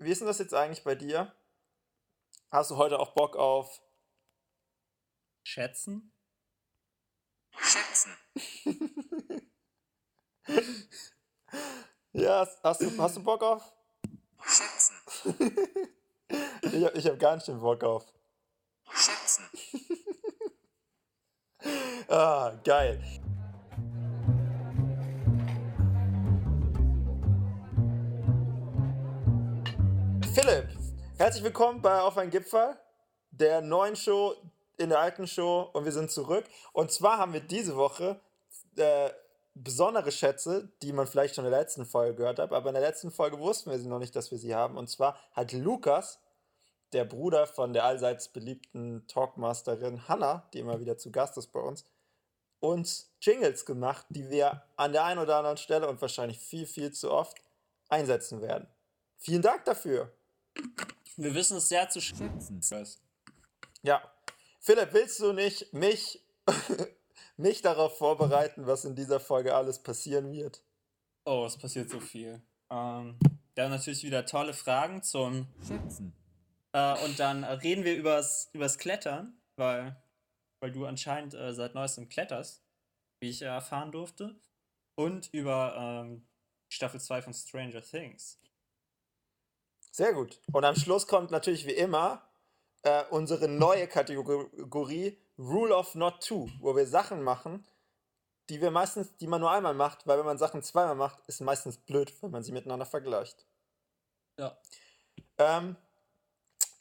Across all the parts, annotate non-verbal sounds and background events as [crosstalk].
wie ist denn das jetzt eigentlich bei dir? Hast du heute auch Bock auf Schätzen? Schätzen. ja, hast du, hast du Bock auf? Schätzen. [laughs] ich hab, ich hab gar nicht den Bock auf. Schätzen. ah, geil. Philipp, herzlich willkommen bei Auf ein Gipfel, der neuen Show in der alten Show und wir sind zurück. Und zwar haben wir diese Woche äh, besondere Schätze, die man vielleicht schon in der letzten Folge gehört hat, aber in der letzten Folge wussten wir sie noch nicht, dass wir sie haben. Und zwar hat Lukas, der Bruder von der allseits beliebten Talkmasterin Hannah, die immer wieder zu Gast ist bei uns, uns Jingles gemacht, die wir an der einen oder anderen Stelle und wahrscheinlich viel, viel zu oft einsetzen werden. Vielen Dank dafür. Wir wissen es sehr zu schätzen. Ja. Philipp, willst du nicht mich, [laughs] mich darauf vorbereiten, was in dieser Folge alles passieren wird? Oh, es passiert so viel. Ähm, wir haben natürlich wieder tolle Fragen zum Schätzen. Äh, und dann reden wir übers, übers Klettern, weil, weil du anscheinend äh, seit neuestem kletterst, wie ich erfahren durfte. Und über ähm, Staffel 2 von Stranger Things. Sehr gut. Und am Schluss kommt natürlich wie immer äh, unsere neue Kategorie Rule of Not Two, wo wir Sachen machen, die wir meistens, die man nur einmal macht, weil wenn man Sachen zweimal macht, ist meistens blöd, wenn man sie miteinander vergleicht. Ja. Ähm,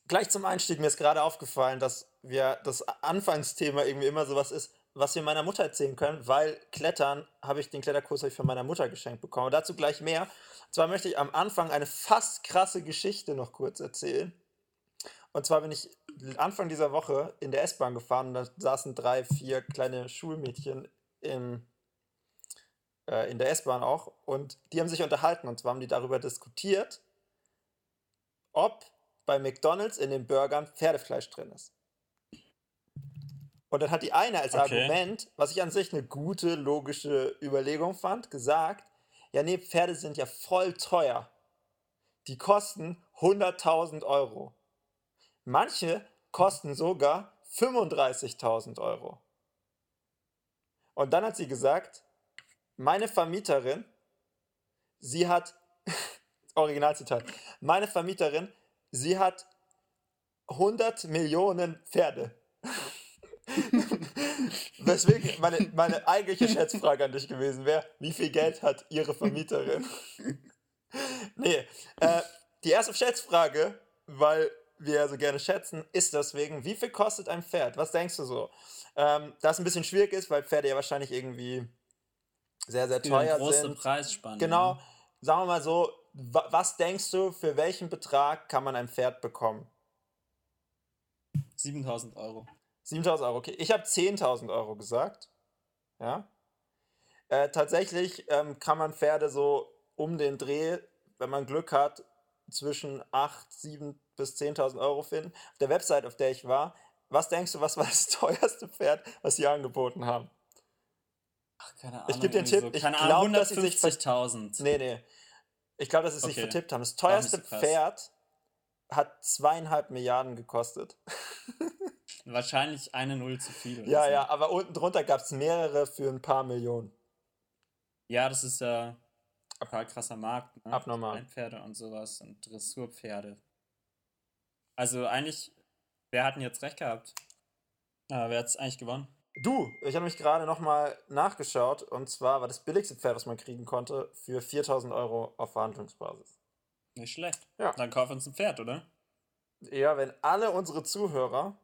gleich zum Einstieg mir ist gerade aufgefallen, dass wir das Anfangsthema irgendwie immer sowas ist, was wir meiner Mutter erzählen können, weil Klettern habe ich den Kletterkurs ich von meiner Mutter geschenkt bekommen. dazu gleich mehr. Und zwar möchte ich am Anfang eine fast krasse Geschichte noch kurz erzählen. Und zwar bin ich Anfang dieser Woche in der S-Bahn gefahren und da saßen drei, vier kleine Schulmädchen im, äh, in der S-Bahn auch und die haben sich unterhalten und zwar haben die darüber diskutiert, ob bei McDonalds in den Burgern Pferdefleisch drin ist. Und dann hat die eine als Okay. Argument, was ich an sich eine gute, logische Überlegung fand, gesagt, ja nee, Pferde sind ja voll teuer. Die kosten 100.000 Euro. Manche kosten sogar 35.000 Euro. Und dann hat sie gesagt, meine Vermieterin, sie hat, [laughs] Originalzitat, meine Vermieterin, sie hat 100 Millionen Pferde. Weswegen meine, meine eigentliche Schätzfrage an dich gewesen wäre, wie viel Geld hat ihre Vermieterin? nee, äh, die erste Schätzfrage, weil wir ja so gerne schätzen, ist deswegen, wie viel kostet ein Pferd? Was denkst du so? Ähm, da es ein bisschen schwierig ist, weil Pferde ja wahrscheinlich irgendwie sehr, sehr Für eine teuer große sind. Preisspanne. Genau, ne? sagen wir mal so, wa was denkst du, für welchen Betrag kann man ein Pferd bekommen? 7000 Euro. 7000 Euro, okay. Ich habe 10.000 Euro gesagt. Ja. Äh, tatsächlich ähm, kann man Pferde so um den Dreh, wenn man Glück hat, zwischen 8, 7 bis 10.000 Euro finden. Auf der Website, auf der ich war, was denkst du, was war das [laughs] teuerste Pferd, was sie angeboten haben? Ach, keine Ahnung. Ich geb dir einen Tipp, ich keine glaub, Ahnung, dass sie sich ver- 150.000. Nee, nee. Ich glaube, dass sie sich Okay. vertippt haben. Das teuerste so. Pferd hat zweieinhalb Milliarden gekostet. [laughs] Wahrscheinlich eine Null zu viel. Oder Ja, so. ja, aber unten drunter gab es mehrere für ein paar Millionen. Ja, das ist ja total krasser Markt. Ne? Abnormal. Pferde und sowas und Dressurpferde. Also eigentlich, wer hat denn jetzt recht gehabt? Ah, wer hat es eigentlich gewonnen? Du, ich habe mich gerade nochmal nachgeschaut und zwar war das billigste Pferd, was man kriegen konnte, für 4000 Euro auf Verhandlungsbasis. Nicht schlecht. Ja. Dann kauf uns ein Pferd, oder? Ja, wenn alle unsere Zuhörer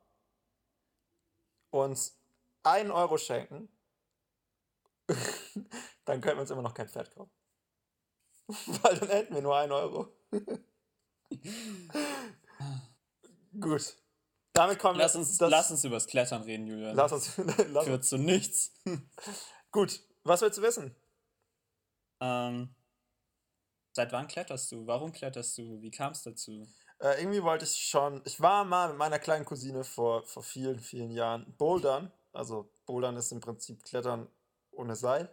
uns einen Euro schenken, [laughs] dann können wir uns immer noch kein Pferd kaufen. [laughs] Weil dann hätten wir nur einen Euro. [laughs] Gut. Damit kommen Lass wir. uns, das- lass uns übers Klettern reden, Julian. lass uns. Lass, Führt zu nichts. gut. Was willst du wissen? ähm, seit wann kletterst du? Warum kletterst du? Wie kam es dazu? Äh, irgendwie wollte ich schon. Ich war mal mit meiner kleinen Cousine vor, vor vielen, vielen Jahren bouldern. Also, bouldern ist im Prinzip Klettern ohne Seil.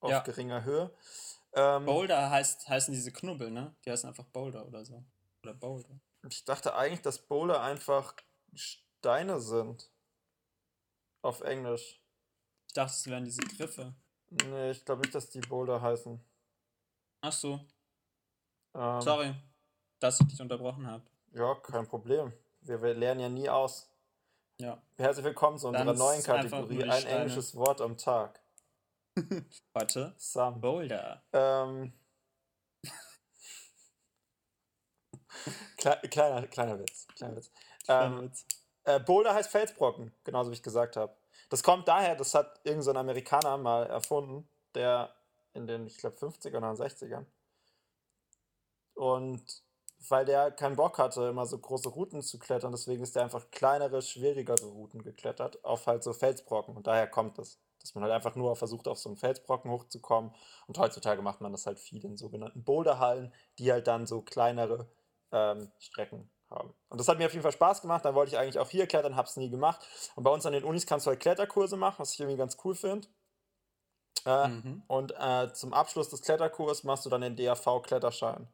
Auf Ja. geringer Höhe. Ähm, Boulder heißt, heißen diese Knubbel, ne? Die heißen einfach Boulder oder so. Oder Boulder. ich dachte eigentlich, dass Boulder einfach Steine sind. Auf Englisch. Ich dachte, es wären diese Griffe. Nee, ich glaube nicht, dass die Boulder heißen. Ach so. Ähm, Sorry, dass ich dich unterbrochen habe. Ja, kein Problem. Wir, wir lernen ja nie aus. Ja. Herzlich willkommen zu Dann unserer ist neuen Kategorie. Ein englisches Wort am Tag. [laughs] Warte. Some. Boulder. Ähm, [laughs] Kle kleiner, kleiner Witz. Kleiner Witz. Kleiner Ähm, Witz. äh, Boulder heißt Felsbrocken, genauso wie ich gesagt habe. Das kommt daher, das hat irgendein so ein Amerikaner mal erfunden, der in den, ich glaube, 50ern oder 60ern. Und weil der keinen Bock hatte, immer so große Routen zu klettern, deswegen ist der einfach kleinere, schwierigere Routen geklettert, auf halt so Felsbrocken. Und daher kommt das. Dass man halt einfach nur versucht, auf so einen Felsbrocken hochzukommen. Und heutzutage macht man das halt viel in sogenannten Boulderhallen, die halt dann so kleinere ähm, Strecken haben. Und das hat mir auf jeden Fall Spaß gemacht. Dann wollte ich eigentlich auch hier klettern, habe es nie gemacht. Und bei uns an den Unis kannst du halt Kletterkurse machen, was ich irgendwie ganz cool finde. Äh, Mhm. Und äh, zum Abschluss des Kletterkurs machst du dann den DAV-Kletterschein.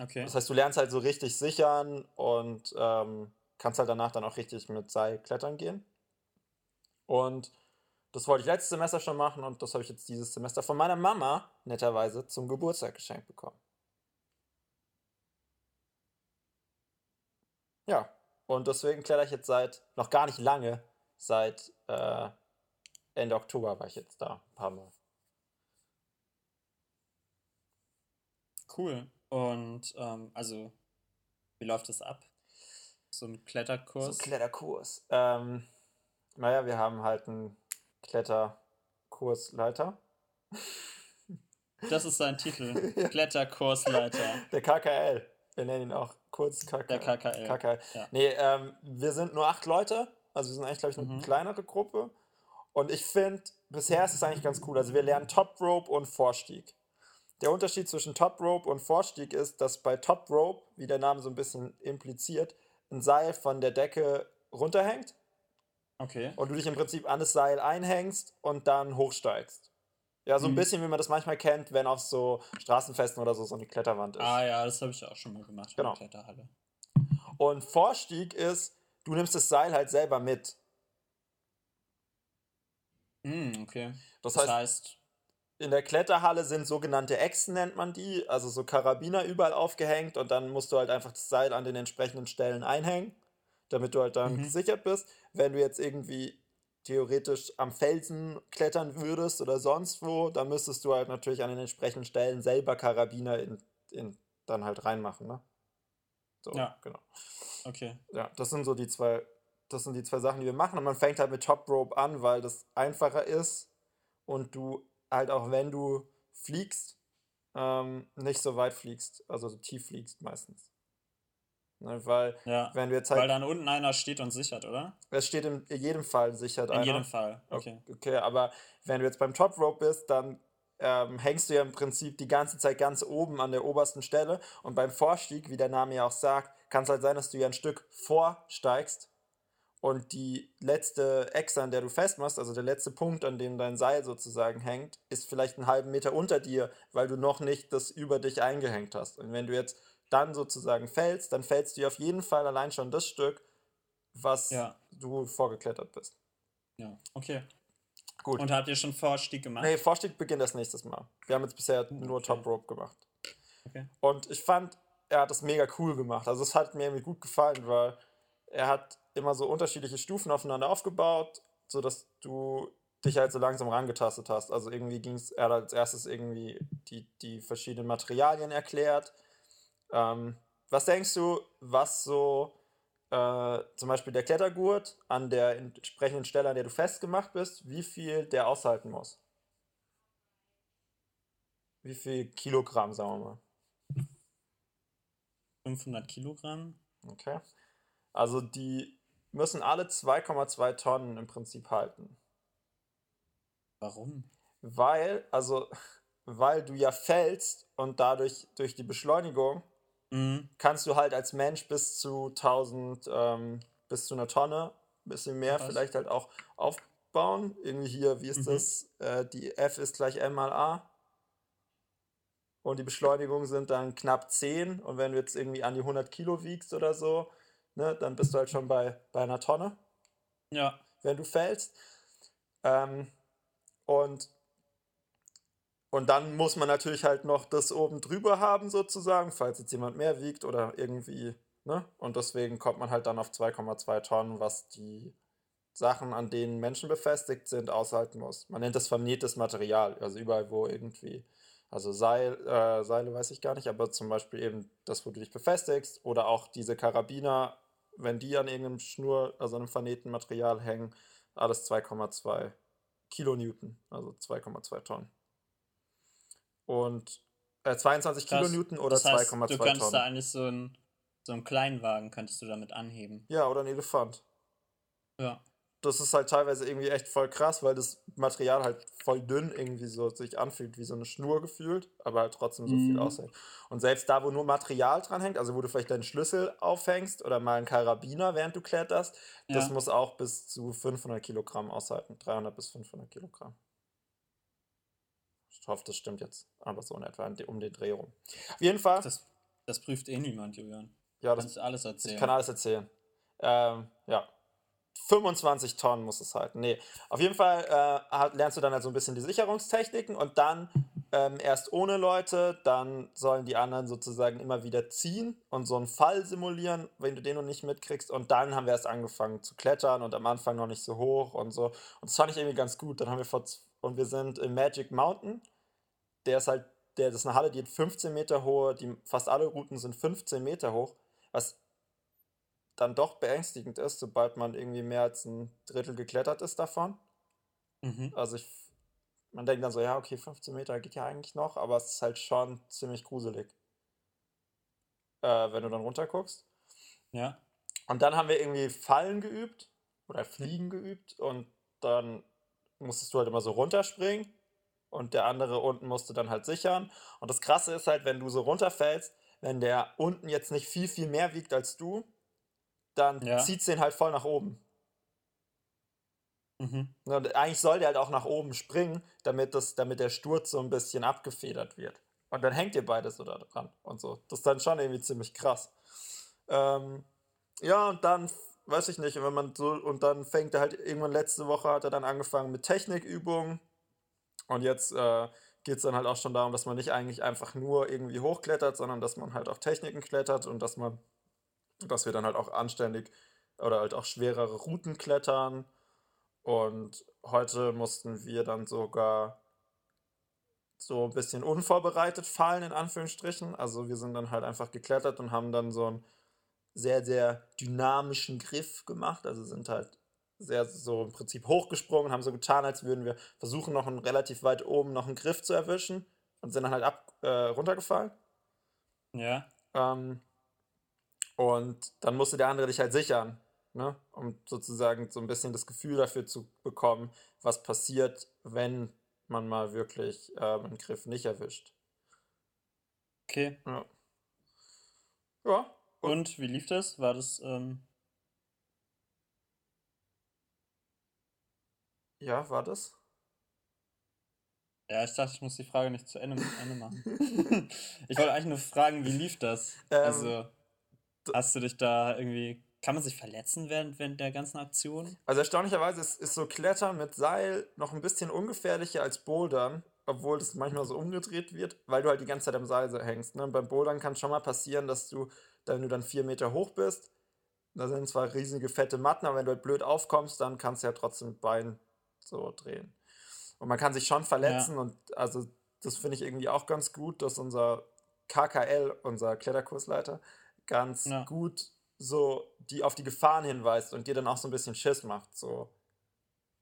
Okay. Das heißt, du lernst halt so richtig sichern und ähm, kannst halt danach dann auch richtig mit Seil klettern gehen. Und das wollte ich letztes Semester schon machen und das habe ich jetzt dieses Semester von meiner Mama netterweise zum Geburtstag geschenkt bekommen. Ja, und deswegen kletter ich jetzt seit noch gar nicht lange, seit äh, Ende Oktober war ich jetzt da, ein paar Mal. Cool. Und ähm, also, wie läuft das ab? So ein So Kletterkurs? ein Kletterkurs. Ähm, naja, wir haben halt einen Kletterkursleiter. das ist sein Titel. [laughs] Kletterkursleiter. Der KKL. Wir nennen ihn auch kurz KKL. Der KKL. KKL. Ja. Nee, ähm, wir sind nur acht Leute. Also wir sind eigentlich, glaube ich, eine Mhm. kleinere Gruppe. Und ich finde, bisher ist es eigentlich ganz cool. Also wir lernen Top Rope und Vorstieg. Der Unterschied zwischen Top Rope und Vorstieg ist, dass bei Top Rope, wie der Name so ein bisschen impliziert, ein Seil von der Decke runterhängt Okay. und du dich im Prinzip an das Seil einhängst und dann hochsteigst. Ja, so ein Mhm. bisschen, wie man das manchmal kennt, wenn auf so Straßenfesten oder so so eine Kletterwand ist. Ah ja, das habe ich auch schon mal gemacht Genau. Kletterhalle. Und Vorstieg ist, du nimmst das Seil halt selber mit. Hm, okay. Das, Das heißt, heißt, in der Kletterhalle sind sogenannte Echsen, nennt man die, also so Karabiner überall aufgehängt und dann musst du halt einfach das Seil an den entsprechenden Stellen einhängen, damit du halt dann Mhm. gesichert bist. Wenn du jetzt irgendwie theoretisch am Felsen klettern würdest oder sonst wo, dann müsstest du halt natürlich an den entsprechenden Stellen selber Karabiner in, in dann halt reinmachen, ne? So, Ja. genau. okay. Ja, das sind so die zwei, das sind die zwei Sachen, die wir machen. Und man fängt halt mit Top Rope an, weil das einfacher ist und du halt auch wenn du fliegst, ähm, nicht so weit fliegst, also so tief fliegst meistens. Ne, weil Ja. wenn du jetzt Weil halt, dann unten einer steht und sichert, oder? es steht in jedem Fall sichert In einer. jedem Fall. Okay. Okay, aber wenn du jetzt beim Top Rope bist, dann ähm, hängst du ja im Prinzip die ganze Zeit ganz oben an der obersten Stelle. Und beim Vorstieg, wie der Name ja auch sagt, kann es halt sein, dass du ja ein Stück vorsteigst und die letzte Echse, an der du festmachst, also der letzte Punkt, an dem dein Seil sozusagen hängt, ist vielleicht einen halben Meter unter dir, weil du noch nicht das über dich eingehängt hast. Und wenn du jetzt dann sozusagen fällst, dann fällst du auf jeden Fall allein schon das Stück, was Ja. du vorgeklettert bist. Ja. Okay. Gut. Und habt ihr schon Vorstieg gemacht? Nee, Vorstieg beginnt erst nächstes Mal. Wir haben jetzt bisher nur okay. Top Rope gemacht. Okay. Und ich fand, er hat das mega cool gemacht. Also es hat mir irgendwie gut gefallen, weil er hat immer so unterschiedliche Stufen aufeinander aufgebaut, sodass du dich halt so langsam rangetastet hast. Also irgendwie ging es, er hat als erstes irgendwie die, die verschiedenen Materialien erklärt. Ähm, was denkst du, was so äh, zum Beispiel der Klettergurt an der entsprechenden Stelle, an der du festgemacht bist, wie viel der aushalten muss? Wie viel Kilogramm, sagen wir mal. 500 Kilogramm? Okay. Also die müssen alle 2,2 Tonnen im Prinzip halten. Warum? Weil, also, [laughs] weil du ja fällst und dadurch durch die Beschleunigung Mhm. kannst du halt als Mensch bis zu 1000, ähm, bis zu einer Tonne, ein bisschen mehr Krass. vielleicht halt auch aufbauen. Irgendwie hier, wie ist Mhm. das? Äh, die F ist gleich M mal A. und die Beschleunigung sind dann knapp 10 und wenn du jetzt irgendwie an die 100 Kilo wiegst oder so, ne, dann bist du halt schon bei, bei einer Tonne, Ja. wenn du fällst. Ähm, und, und dann muss man natürlich halt noch das oben drüber haben, sozusagen, falls jetzt jemand mehr wiegt oder irgendwie, ne? Und deswegen kommt man halt dann auf 2,2 Tonnen, was die Sachen, an denen Menschen befestigt sind, aushalten muss. Man nennt das vernähtes Material, also überall, wo irgendwie, also Seil, äh, Seile weiß ich gar nicht, aber zum Beispiel eben das, wo du dich befestigst oder auch diese Karabiner, wenn die an irgendeinem Schnur, also einem vernähten Material hängen, alles 2,2 Kilonewton, also 2,2 Tonnen. Und äh, 22 Krass. Kilonewton oder das heißt, 2,2 du könntest da Tonnen. eigentlich so einen so einen Kleinwagen könntest du damit anheben. Ja, oder ein Elefant. Ja. Das ist halt teilweise irgendwie echt voll krass, weil das Material halt voll dünn irgendwie so sich anfühlt, wie so eine Schnur gefühlt, aber halt trotzdem so viel Mhm. aushält. Und selbst da, wo nur Material dran hängt, also wo du vielleicht deinen Schlüssel aufhängst oder mal einen Karabiner, während du kletterst, das Ja. muss auch bis zu 500 Kilogramm aushalten. 300 bis 500 Kilogramm. Ich hoffe, das stimmt jetzt, aber so in etwa um den Dreh rum. Auf jeden Fall, Das, das prüft eh niemand, Julian. ja, das kannst alles erzählen. Ich kann alles erzählen. Ähm, ja. 25 Tonnen muss es halten. Nee. Auf jeden Fall äh, hat- lernst du dann halt so ein bisschen die Sicherungstechniken und dann ähm, erst ohne Leute, dann sollen die anderen sozusagen immer wieder ziehen und so einen Fall simulieren, wenn du den noch nicht mitkriegst. Und dann haben wir erst angefangen zu klettern und am Anfang noch nicht so hoch und so. Und das fand ich irgendwie ganz gut. Dann haben wir vor und wir sind im Magic Mountain. Der ist halt, der das ist eine Halle, die hat 15 Meter hohe, die fast alle Routen sind 15 Meter hoch, was dann doch beängstigend ist, sobald man irgendwie mehr als ein Drittel geklettert ist davon. Mhm. Also ich, man denkt dann so, ja, okay, 15 Meter geht ja eigentlich noch, aber es ist halt schon ziemlich gruselig, äh, wenn du dann runterguckst. Ja. Und dann haben wir irgendwie Fallen geübt oder Fliegen geübt und dann musstest du halt immer so runterspringen und der andere unten musste dann halt sichern. Und das Krasse ist halt, wenn du so runterfällst, wenn der unten jetzt nicht viel, viel mehr wiegt als du, dann Ja. zieht es den halt voll nach oben. Mhm. Ne, Und eigentlich soll der halt auch nach oben springen, damit, das, damit der Sturz so ein bisschen abgefedert wird. Und dann hängt ihr beide so da dran und so. Das ist dann schon irgendwie ziemlich krass. Ähm, ja, und dann, weiß ich nicht, wenn man so, und dann fängt er halt irgendwann letzte Woche hat er dann angefangen mit Technikübungen. Und jetzt äh, geht es dann halt auch schon darum, dass man nicht eigentlich einfach nur irgendwie hochklettert, sondern dass man halt auch Techniken klettert und dass man, dass wir dann halt auch anständig oder halt auch schwerere Routen klettern. Und heute mussten wir dann sogar so ein bisschen unvorbereitet fallen, in Anführungsstrichen. Also wir sind dann halt einfach geklettert und haben dann so einen sehr, sehr dynamischen Griff gemacht. Also sind halt sehr so im Prinzip hochgesprungen, haben so getan, als würden wir versuchen, noch einen relativ weit oben noch einen Griff zu erwischen und sind dann halt ab, äh, runtergefallen. Ja. Ähm, und dann musste der andere dich halt sichern, ne? um sozusagen so ein bisschen das Gefühl dafür zu bekommen, was passiert, wenn man mal wirklich ähm, einen Griff nicht erwischt. Okay. Ja. Ja. Und wie lief das? War das, ähm, Ja, war das? ja, ich dachte, ich muss die Frage nicht zu Ende, Ende machen. [laughs] ich wollte eigentlich nur fragen, wie lief das? Ähm, also, hast du dich da irgendwie, kann man sich verletzen während, während der ganzen Aktion? Also erstaunlicherweise ist, ist so Klettern mit Seil noch ein bisschen ungefährlicher als Bouldern, obwohl das manchmal so umgedreht wird, weil du halt die ganze Zeit am Seil so hängst. Ne? Und beim Bouldern kann schon mal passieren, dass du, wenn du dann vier Meter hoch bist, da sind zwar riesige fette Matten, aber wenn du halt blöd aufkommst, dann kannst du ja trotzdem mit Bein so drehen. Und man kann sich schon verletzen und also das finde ich irgendwie auch ganz gut, dass unser KKL, unser Kletterkursleiter, ganz Ja. gut so die auf die Gefahren hinweist und dir dann auch so ein bisschen Schiss macht. So.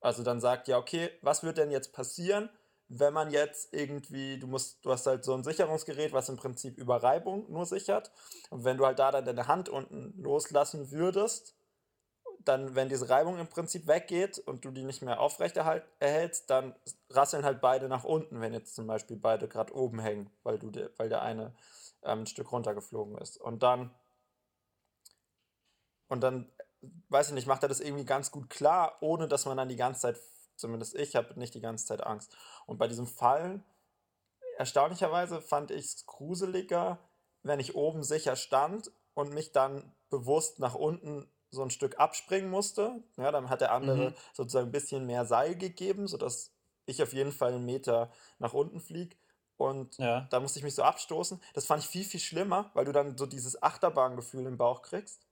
Also dann sagt, ja, okay, was wird denn jetzt passieren, wenn man jetzt irgendwie, du musst, du hast halt so ein Sicherungsgerät, was im Prinzip über Reibung nur sichert. Und wenn du halt da dann deine Hand unten loslassen würdest, dann, wenn diese Reibung im Prinzip weggeht und du die nicht mehr aufrecht erhältst, dann rasseln halt beide nach unten, wenn jetzt zum Beispiel beide gerade oben hängen, weil, du der, weil der eine ähm, ein Stück runtergeflogen ist. Und dann, und dann, weiß ich nicht, macht er das irgendwie ganz gut klar, ohne dass man dann die ganze Zeit, zumindest ich habe nicht die ganze Zeit Angst. Und bei diesem Fallen erstaunlicherweise fand ich es gruseliger, wenn ich oben sicher stand und mich dann bewusst nach unten so ein Stück abspringen musste. Ja, dann hat der andere Mhm. sozusagen ein bisschen mehr Seil gegeben, sodass ich auf jeden Fall einen Meter nach unten fliege. Und Ja. da musste ich mich so abstoßen. Das fand ich viel, viel schlimmer, weil du dann so dieses Achterbahngefühl im Bauch kriegst,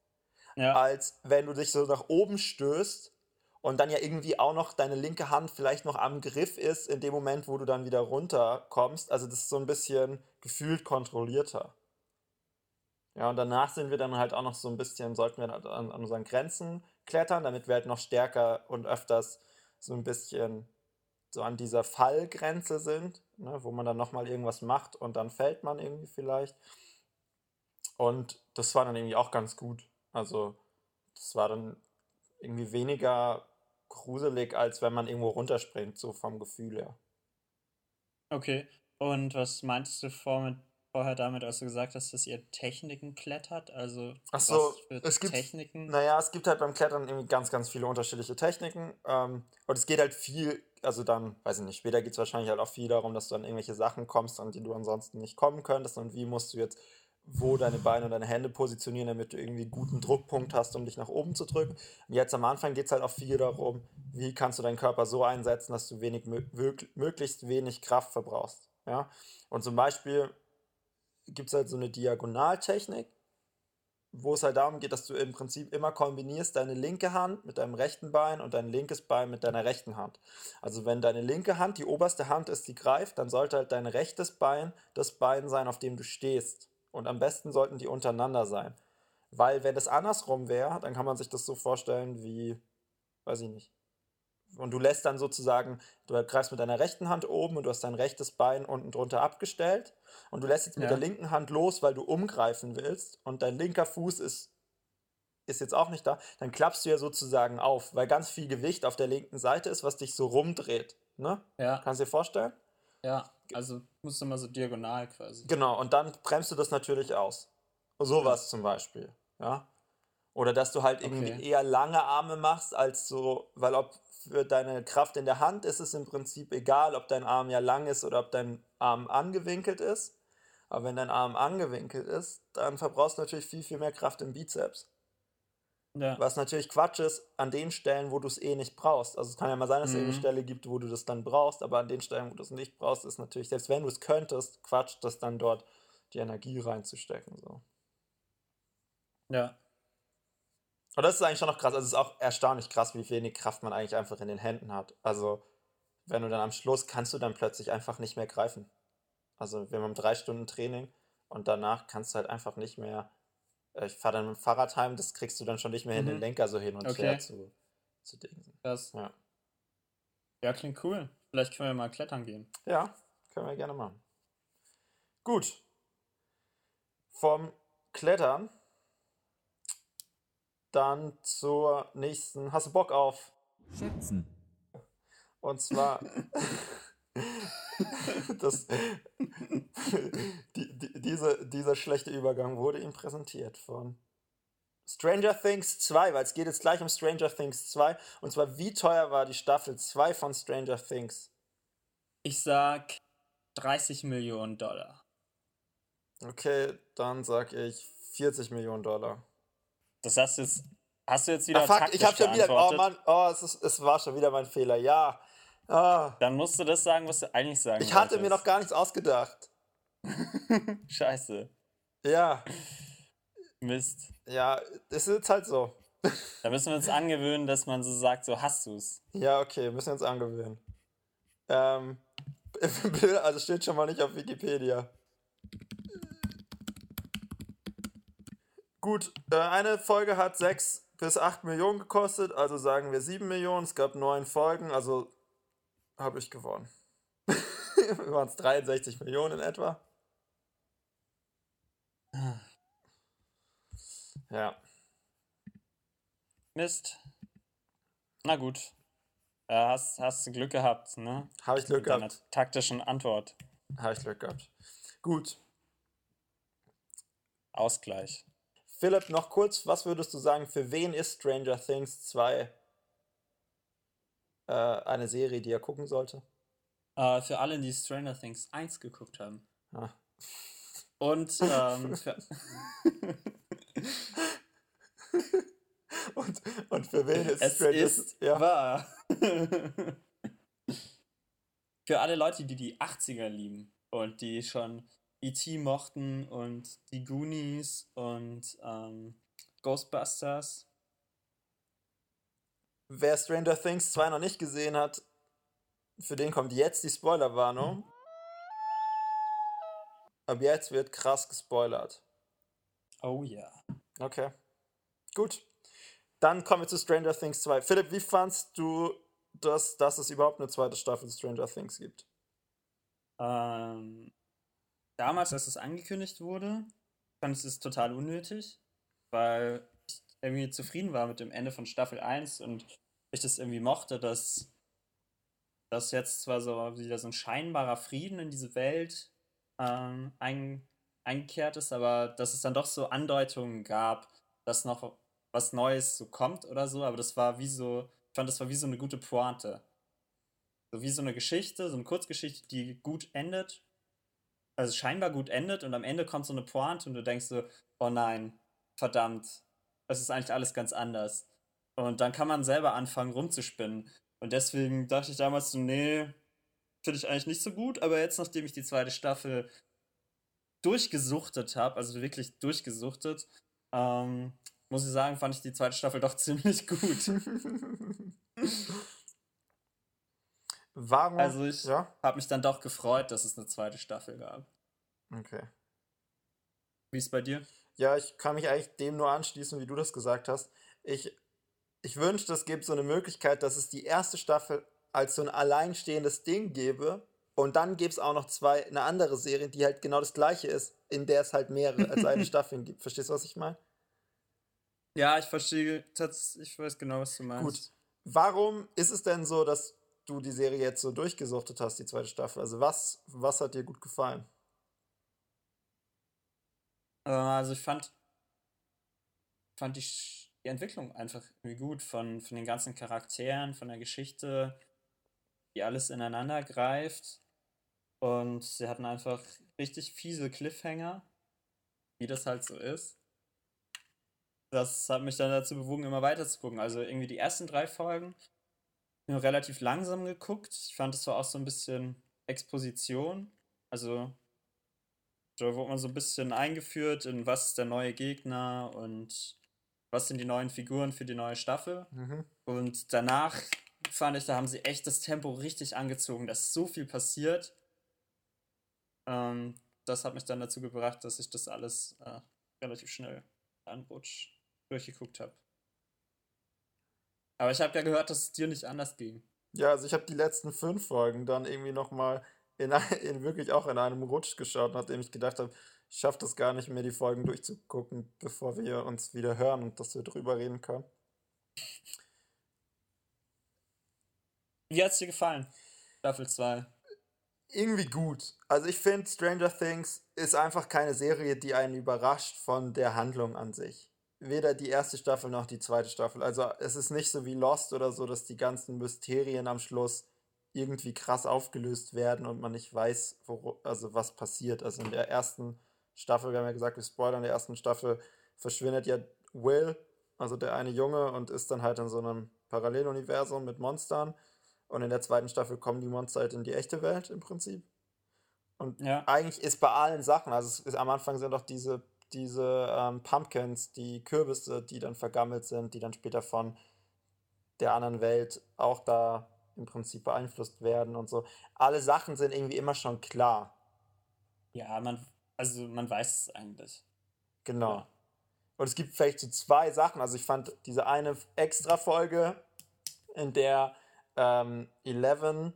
Als wenn du dich so nach oben stößt und dann ja irgendwie auch noch deine linke Hand vielleicht noch am Griff ist in dem Moment, wo du dann wieder runterkommst. Also das ist so ein bisschen gefühlt kontrollierter. Ja, und danach sind wir dann halt auch noch so ein bisschen, sollten wir an, an unseren Grenzen klettern, damit wir halt noch stärker und öfters so ein bisschen so an dieser Fallgrenze sind, ne, wo man dann nochmal irgendwas macht und dann fällt man irgendwie vielleicht. Und das war dann irgendwie auch ganz gut. Also, das war dann irgendwie weniger gruselig, als wenn man irgendwo runterspringt, so vom Gefühl her. Okay. Und was meintest du vor mit, vorher damit, als du gesagt hast, dass ihr Techniken klettert? Also Ach so, was für es gibt- Techniken? Naja, es gibt halt beim Klettern irgendwie ganz, ganz viele unterschiedliche Techniken. Ähm, und es geht halt viel, also dann, weiß ich nicht, später geht es wahrscheinlich halt auch viel darum, dass du an irgendwelche Sachen kommst, an die du ansonsten nicht kommen könntest. Und wie musst du jetzt wo deine Beine und deine Hände positionieren, damit du irgendwie guten Druckpunkt hast, um dich nach oben zu drücken. Und jetzt am Anfang geht es halt auch viel darum, wie kannst du deinen Körper so einsetzen, dass du wenig, möglichst wenig Kraft verbrauchst. Ja? Und zum Beispiel gibt es halt so eine Diagonaltechnik, wo es halt darum geht, dass du im Prinzip immer kombinierst deine linke Hand mit deinem rechten Bein und dein linkes Bein mit deiner rechten Hand. Also wenn deine linke Hand die oberste Hand ist, die greift, dann sollte halt dein rechtes Bein das Bein sein, auf dem du stehst. Und am besten sollten die untereinander sein. Weil wenn das andersrum wäre, dann kann man sich das so vorstellen wie, weiß ich nicht. Und du lässt dann sozusagen, du greifst mit deiner rechten Hand oben und du hast dein rechtes Bein unten drunter abgestellt und du lässt jetzt mit Ja. der linken Hand los, weil du umgreifen willst und dein linker Fuß ist, ist jetzt auch nicht da, dann klappst du ja sozusagen auf, weil ganz viel Gewicht auf der linken Seite ist, was dich so rumdreht. Ne? Ja, Kannst du dir vorstellen? ja. Also musst du mal so diagonal quasi. Genau, und dann bremst du das natürlich aus. Sowas zum Beispiel, ja. Oder dass du halt irgendwie Okay. eher lange Arme machst, als so, weil ob für deine Kraft in der Hand ist es im Prinzip egal, ob dein Arm ja lang ist oder ob dein Arm angewinkelt ist. Aber wenn dein Arm angewinkelt ist, dann verbrauchst du natürlich viel, viel mehr Kraft im Bizeps. Ja. Was natürlich Quatsch ist an den Stellen, wo du es eh nicht brauchst. Also es kann ja mal sein, dass es Mhm. eine Stelle gibt, wo du das dann brauchst, aber an den Stellen, wo du es nicht brauchst, ist natürlich, selbst wenn du es könntest, Quatsch, das dann dort die Energie reinzustecken. So. Ja. Und das ist eigentlich schon noch krass. Also es ist auch erstaunlich krass, wie wenig Kraft man eigentlich einfach in den Händen hat. Also wenn du dann am Schluss kannst du dann plötzlich einfach nicht mehr greifen. Also wir haben drei Stunden Training und danach kannst du halt einfach nicht mehr. Äh, Ich fahre dann mit dem Fahrrad heim, das kriegst du dann schon nicht mehr hin, Mhm. den Lenker so hin und Okay. her zu, zu dingsen. Das, Ja. ja, klingt cool. Vielleicht können wir mal klettern gehen. Ja, können wir gerne machen. Gut. Vom Klettern dann zur nächsten. Hast du Bock auf? Schätzen. Und zwar. [laughs] [laughs] das, die, die, diese, dieser schlechte Übergang wurde ihm präsentiert von Stranger Things 2, weil es geht jetzt gleich um Stranger Things 2. Und zwar, wie teuer war die Staffel 2 von Stranger Things? Ich sag 30 Millionen Dollar. Okay, dann sag ich 40 Millionen Dollar. Das hast du jetzt, hast du jetzt wieder Ah, fuck, ich hab schon wieder. Oh. Mann, oh, es, ist, es war schon wieder mein Fehler. Ja. Ah, Dann musst du das sagen, was du eigentlich sagen ich hatte mir noch gar nichts ausgedacht. [laughs] Scheiße. Ja, Mist. ja, es ist jetzt halt so. Da müssen wir uns angewöhnen, dass man so sagt, so hast du's. Ja, okay, müssen wir uns angewöhnen. Ähm, [laughs] also steht schon mal nicht auf Wikipedia. Gut, äh, eine Folge hat 6 bis 8 Millionen gekostet, also sagen wir 7 Millionen. Es gab 9 Folgen, also habe ich gewonnen. Waren es 63 Millionen in etwa? Ja. Mist. Na gut. Ja, hast, hast du Glück gehabt, ne? Habe ich Glück Mit deiner gehabt. taktischen Antwort. Habe ich Glück gehabt. Gut. Ausgleich. Philipp, noch kurz, was würdest du sagen, für wen ist Stranger Things 2 äh, eine Serie, die er gucken sollte? Äh, für alle, die Stranger Things 1 geguckt haben. Ah. Und ähm, [laughs] für, Und, und für wen ist es Stranger ist ja. wahr. [laughs] für alle Leute, die die 80er lieben und die schon E.T. mochten und die Goonies und ähm, Ghostbusters. Wer Stranger Things 2 noch nicht gesehen hat, für den kommt jetzt die Spoilerwarnung. Ab jetzt wird krass gespoilert. Oh ja. Okay. Gut. Dann kommen wir zu Stranger Things 2. Philipp, wie fandst du das, dass es überhaupt eine zweite Staffel Stranger Things gibt? Ähm, damals, als es angekündigt wurde, fand ich es total unnötig, weil irgendwie zufrieden war mit dem Ende von Staffel 1 und ich das irgendwie mochte, dass dass jetzt zwar so wieder so ein scheinbarer Frieden in diese Welt ähm, ein, eingekehrt ist, aber dass es dann doch so Andeutungen gab, dass noch was Neues so kommt oder so, aber das war wie so, ich fand, das war wie so eine gute Pointe. So wie so eine Geschichte, so eine Kurzgeschichte, die gut endet, also scheinbar gut endet und am Ende kommt so eine Pointe und du denkst so, oh nein, verdammt, es ist eigentlich alles ganz anders. Und dann kann man selber anfangen rumzuspinnen. Und deswegen dachte ich damals so, nee, finde ich eigentlich nicht so gut. Aber jetzt, nachdem ich die zweite Staffel durchgesuchtet habe, also wirklich durchgesuchtet, ähm, muss ich sagen, fand ich die zweite Staffel doch [laughs] ziemlich gut. Warum? Also ich ja? habe mich dann doch gefreut, dass es eine zweite Staffel gab. Okay. Wie ist bei dir? Ja, ich kann mich eigentlich dem nur anschließen, wie du das gesagt hast. Ich, ich wünschte, es gäbe so eine Möglichkeit, dass es die erste Staffel als so ein alleinstehendes Ding gäbe und dann gäbe es auch noch zwei, eine andere Serie, die halt genau das gleiche ist, in der es halt mehrere als eine [laughs] Staffel gibt. Verstehst du, was ich meine? Ja, ich verstehe, ich weiß genau, was du meinst. Gut. Warum ist es denn so, dass du die Serie jetzt so durchgesuchtet hast, die zweite Staffel? Also was, was hat dir gut gefallen? Also ich fand, fand die, die Entwicklung einfach irgendwie gut von, von den ganzen Charakteren, von der Geschichte, wie alles ineinander greift. Und sie hatten einfach richtig fiese Cliffhanger, wie das halt so ist. Das hat mich dann dazu bewogen, immer weiter zu gucken. Also irgendwie die ersten drei Folgen nur relativ langsam geguckt. Ich fand es war auch so ein bisschen Exposition. Also da wurde man so ein bisschen eingeführt in was ist der neue Gegner und was sind die neuen Figuren für die neue Staffel. Mhm. Und danach fand ich, da haben sie echt das Tempo richtig angezogen. Da ist so viel passiert. Ähm, das hat mich dann dazu gebracht, dass ich das alles äh, relativ schnell anrutsch durchgeguckt habe. Aber ich habe ja gehört, dass es dir nicht anders ging. Ja, also ich habe die letzten fünf Folgen dann irgendwie nochmal in, [laughs] in wirklich auch in einem Rutsch geschaut, nachdem ich gedacht habe, ich schaffe das gar nicht mehr, die Folgen durchzugucken, bevor wir uns wieder hören und dass wir drüber reden können. Wie hat es dir gefallen? Staffel 2. Irgendwie gut. Also ich finde, Stranger Things ist einfach keine Serie, die einen überrascht von der Handlung an sich. Weder die erste Staffel noch die zweite Staffel. Also es ist nicht so wie Lost oder so, dass die ganzen Mysterien am Schluss irgendwie krass aufgelöst werden und man nicht weiß, wo, also was passiert. Also in der ersten Staffel, wir haben ja gesagt, wir spoilern, in der ersten Staffel verschwindet ja Will, also der eine Junge, und ist dann halt in so einem Paralleluniversum mit Monstern. Und in der zweiten Staffel kommen die Monster halt in die echte Welt im Prinzip. Und Ja. eigentlich ist bei allen Sachen, also es ist, am Anfang sind doch diese, diese ähm, Pumpkins, die Kürbisse, die dann vergammelt sind, die dann später von der anderen Welt auch da im Prinzip beeinflusst werden und so. Alle Sachen sind irgendwie immer schon klar. Ja, man, also man weiß es eigentlich. Genau. Ja. Und es gibt vielleicht so zwei Sachen. Also ich fand diese eine Extra-Folge, in der ähm, Eleven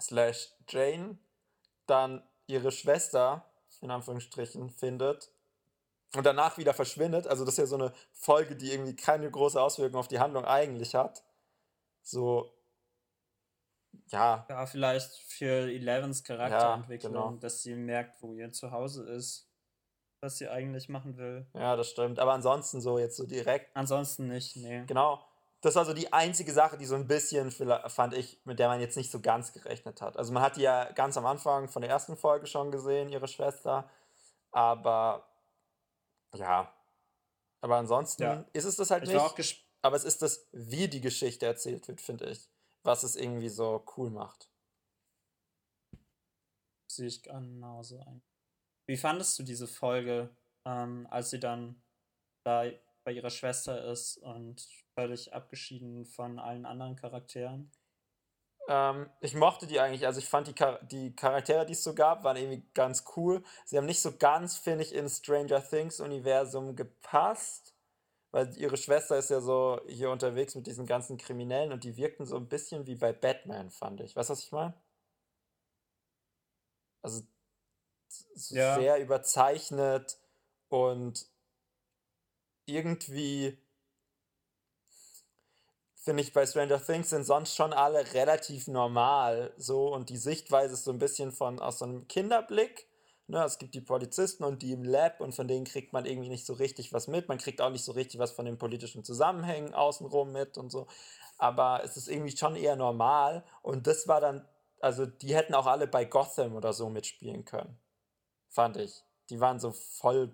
slash Jane dann ihre Schwester, in Anführungsstrichen, findet und danach wieder verschwindet. Also das ist ja so eine Folge, die irgendwie keine große Auswirkung auf die Handlung eigentlich hat. So, ja, Ja, vielleicht für Elevens Charakterentwicklung, genau. dass sie merkt, wo ihr Zuhause ist, was sie eigentlich machen will. ja, das stimmt. Aber ansonsten so jetzt so direkt Ansonsten nicht, nee. Genau. das war so die einzige Sache, die so ein bisschen, fand ich, mit der man jetzt nicht so ganz gerechnet hat. Also man hat die ja ganz am Anfang von der ersten Folge schon gesehen, ihre Schwester. Aber ja. Aber ansonsten ja. ist es das halt ich nicht. aber es ist das, wie die Geschichte erzählt wird, finde ich. Was es irgendwie so cool macht. Sehe ich genauso ein. Wie fandest du diese Folge, ähm, als sie dann da bei ihrer Schwester ist und völlig abgeschieden von allen anderen Charakteren? Ähm, ich mochte die eigentlich, also ich fand die, Char die Charaktere, die es so gab, waren irgendwie ganz cool. Sie haben nicht so ganz, finde ich, ins Stranger Things Universum gepasst, weil ihre Schwester ist ja so hier unterwegs mit diesen ganzen Kriminellen und die wirkten so ein bisschen wie bei Batman, fand ich. Weißt du, was ich meine? Also so ja. sehr überzeichnet und irgendwie finde ich bei Stranger Things sind sonst schon alle relativ normal so und die Sichtweise ist so ein bisschen von aus so einem Kinderblick. Ne, es gibt die Polizisten und die im Lab und von denen kriegt man irgendwie nicht so richtig was mit. Man kriegt auch nicht so richtig was von den politischen Zusammenhängen außenrum mit und so. Aber es ist irgendwie schon eher normal und das war dann, also die hätten auch alle bei Gotham oder so mitspielen können. Fand ich. Die waren so voll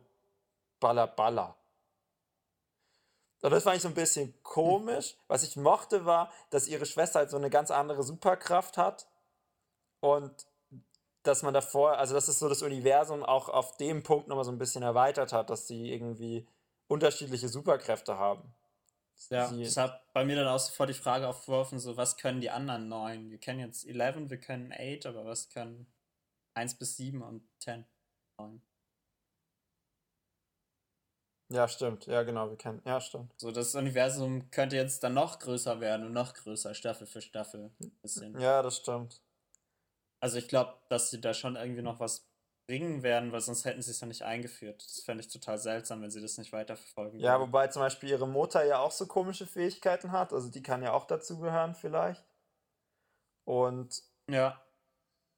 baller baller. Und das fand ich so ein bisschen komisch. Was ich mochte, war, dass ihre Schwester halt so eine ganz andere Superkraft hat. Und dass man davor, also dass es so das Universum auch auf dem Punkt nochmal so ein bisschen erweitert hat, dass sie irgendwie unterschiedliche Superkräfte haben. Ja, sie das hat bei mir dann auch sofort die Frage aufgeworfen, so was können die anderen neun? Wir kennen jetzt 11, wir können 8, aber was können 1 bis 7 und 10? 9. Ja, stimmt. Ja, genau, wir kennen. Ja, stimmt. So, das Universum könnte jetzt dann noch größer werden und noch größer, Staffel für Staffel. Bisschen. Ja, das stimmt. Also ich glaube, dass sie da schon irgendwie noch was bringen werden, weil sonst hätten sie es ja nicht eingeführt. Das fände ich total seltsam, wenn sie das nicht weiterverfolgen. Ja, würden. wobei zum Beispiel ihre Mutter ja auch so komische Fähigkeiten hat. Also die kann ja auch dazugehören vielleicht. Und. Ja.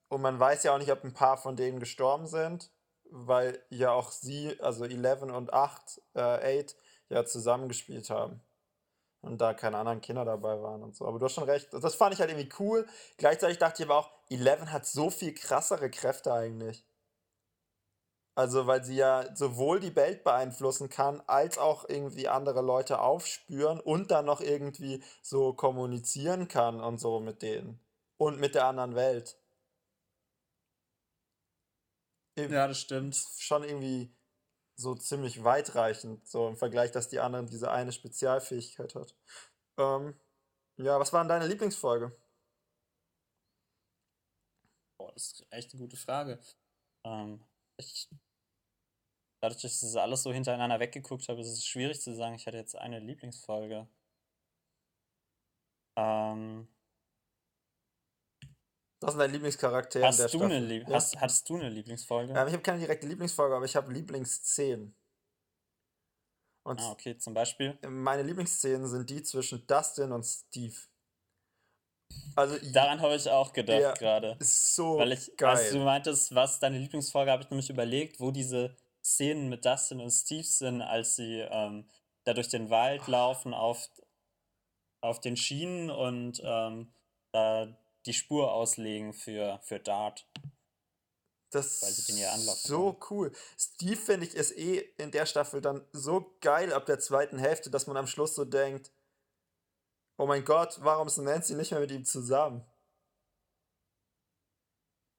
Und man weiß ja auch nicht, ob ein paar von denen gestorben sind weil ja auch sie, also 11 und 8, äh, 8, ja zusammengespielt haben. Und da keine anderen Kinder dabei waren und so. Aber du hast schon recht. Das fand ich halt irgendwie cool. Gleichzeitig dachte ich aber auch, 11 hat so viel krassere Kräfte eigentlich. Also, weil sie ja sowohl die Welt beeinflussen kann, als auch irgendwie andere Leute aufspüren und dann noch irgendwie so kommunizieren kann und so mit denen. Und mit der anderen Welt. Ja, das stimmt. Schon irgendwie so ziemlich weitreichend, so im Vergleich, dass die anderen diese eine Spezialfähigkeit hat. Ähm, ja, was war denn deine Lieblingsfolge? Das ist echt eine gute Frage. Ähm, ich, dadurch, dass ich das alles so hintereinander weggeguckt habe, ist es schwierig zu sagen, ich hatte jetzt eine Lieblingsfolge. Ähm, was ist dein Lieblingscharakter hast der du Staffel? Eine, hast, hattest du eine Lieblingsfolge? Ähm, ich habe keine direkte Lieblingsfolge, aber ich habe Lieblingsszenen. Und ah, okay, zum Beispiel? Meine Lieblingsszenen sind die zwischen Dustin und Steve. Also, Daran habe ich auch gedacht ja, gerade. So Weil ich, geil. Als du meintest, was deine Lieblingsfolge, habe ich nämlich überlegt, wo diese Szenen mit Dustin und Steve sind, als sie ähm, da durch den Wald laufen auf, auf den Schienen und ähm, da die Spur auslegen für, für Dart. Das ist so bekommen. cool. Steve, finde ich, ist eh in der Staffel dann so geil ab der zweiten Hälfte, dass man am Schluss so denkt, oh mein Gott, warum ist Nancy nicht mehr mit ihm zusammen?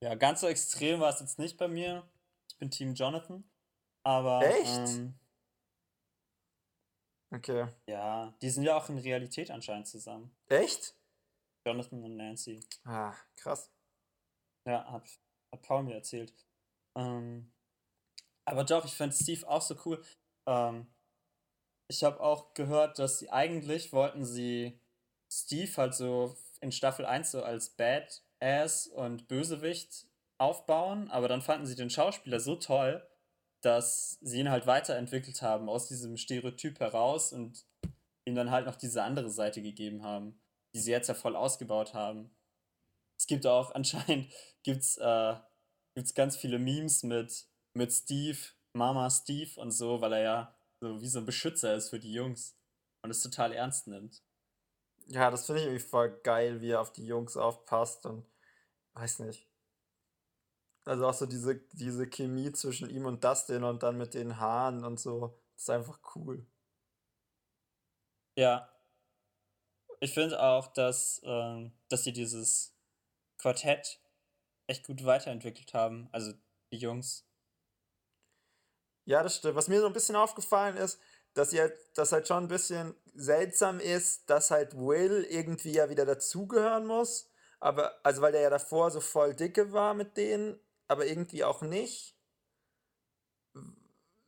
Ja, ganz so extrem war es jetzt nicht bei mir. Ich bin Team Jonathan. Aber. Echt? Ähm, okay. Ja, die sind ja auch in Realität anscheinend zusammen. Echt? Jonathan und Nancy. Ah, krass. Ja, hat, hat Paul mir erzählt. Ähm, aber doch, ich fand Steve auch so cool. Ähm, ich habe auch gehört, dass sie eigentlich wollten sie Steve halt so in Staffel 1 so als Badass und Bösewicht aufbauen, aber dann fanden sie den Schauspieler so toll, dass sie ihn halt weiterentwickelt haben aus diesem Stereotyp heraus und ihm dann halt noch diese andere Seite gegeben haben die sie jetzt ja voll ausgebaut haben. Es gibt auch [laughs] anscheinend gibt's, äh, gibt's ganz viele Memes mit, mit Steve, Mama Steve und so, weil er ja so wie so ein Beschützer ist für die Jungs und es total ernst nimmt. Ja, das finde ich irgendwie voll geil, wie er auf die Jungs aufpasst und weiß nicht. Also auch so diese, diese Chemie zwischen ihm und Dustin und dann mit den Haaren und so. Das ist einfach cool. Ja. Ich finde auch, dass, ähm, dass sie dieses Quartett echt gut weiterentwickelt haben. Also die Jungs. Ja, das stimmt. Was mir so ein bisschen aufgefallen ist, dass sie halt, halt schon ein bisschen seltsam ist, dass halt Will irgendwie ja wieder dazugehören muss. Aber, also weil der ja davor so voll dicke war mit denen, aber irgendwie auch nicht.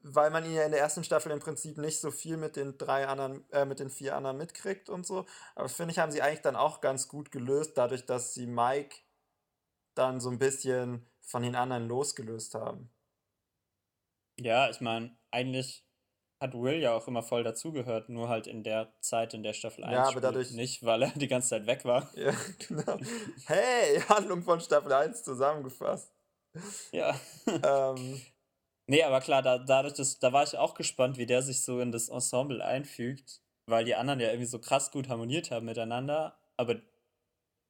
Weil man ihn ja in der ersten Staffel im Prinzip nicht so viel mit den drei anderen, äh, mit den vier anderen mitkriegt und so. Aber finde ich, haben sie eigentlich dann auch ganz gut gelöst, dadurch, dass sie Mike dann so ein bisschen von den anderen losgelöst haben. Ja, ich meine, eigentlich hat Will ja auch immer voll dazugehört, nur halt in der Zeit, in der Staffel 1 Ja, aber dadurch. nicht, weil er die ganze Zeit weg war. Ja, [laughs] genau. Hey, Handlung von Staffel 1 zusammengefasst. Ja. ähm, nee, aber klar, da, dadurch, dass, da war ich auch gespannt, wie der sich so in das Ensemble einfügt, weil die anderen ja irgendwie so krass gut harmoniert haben miteinander, aber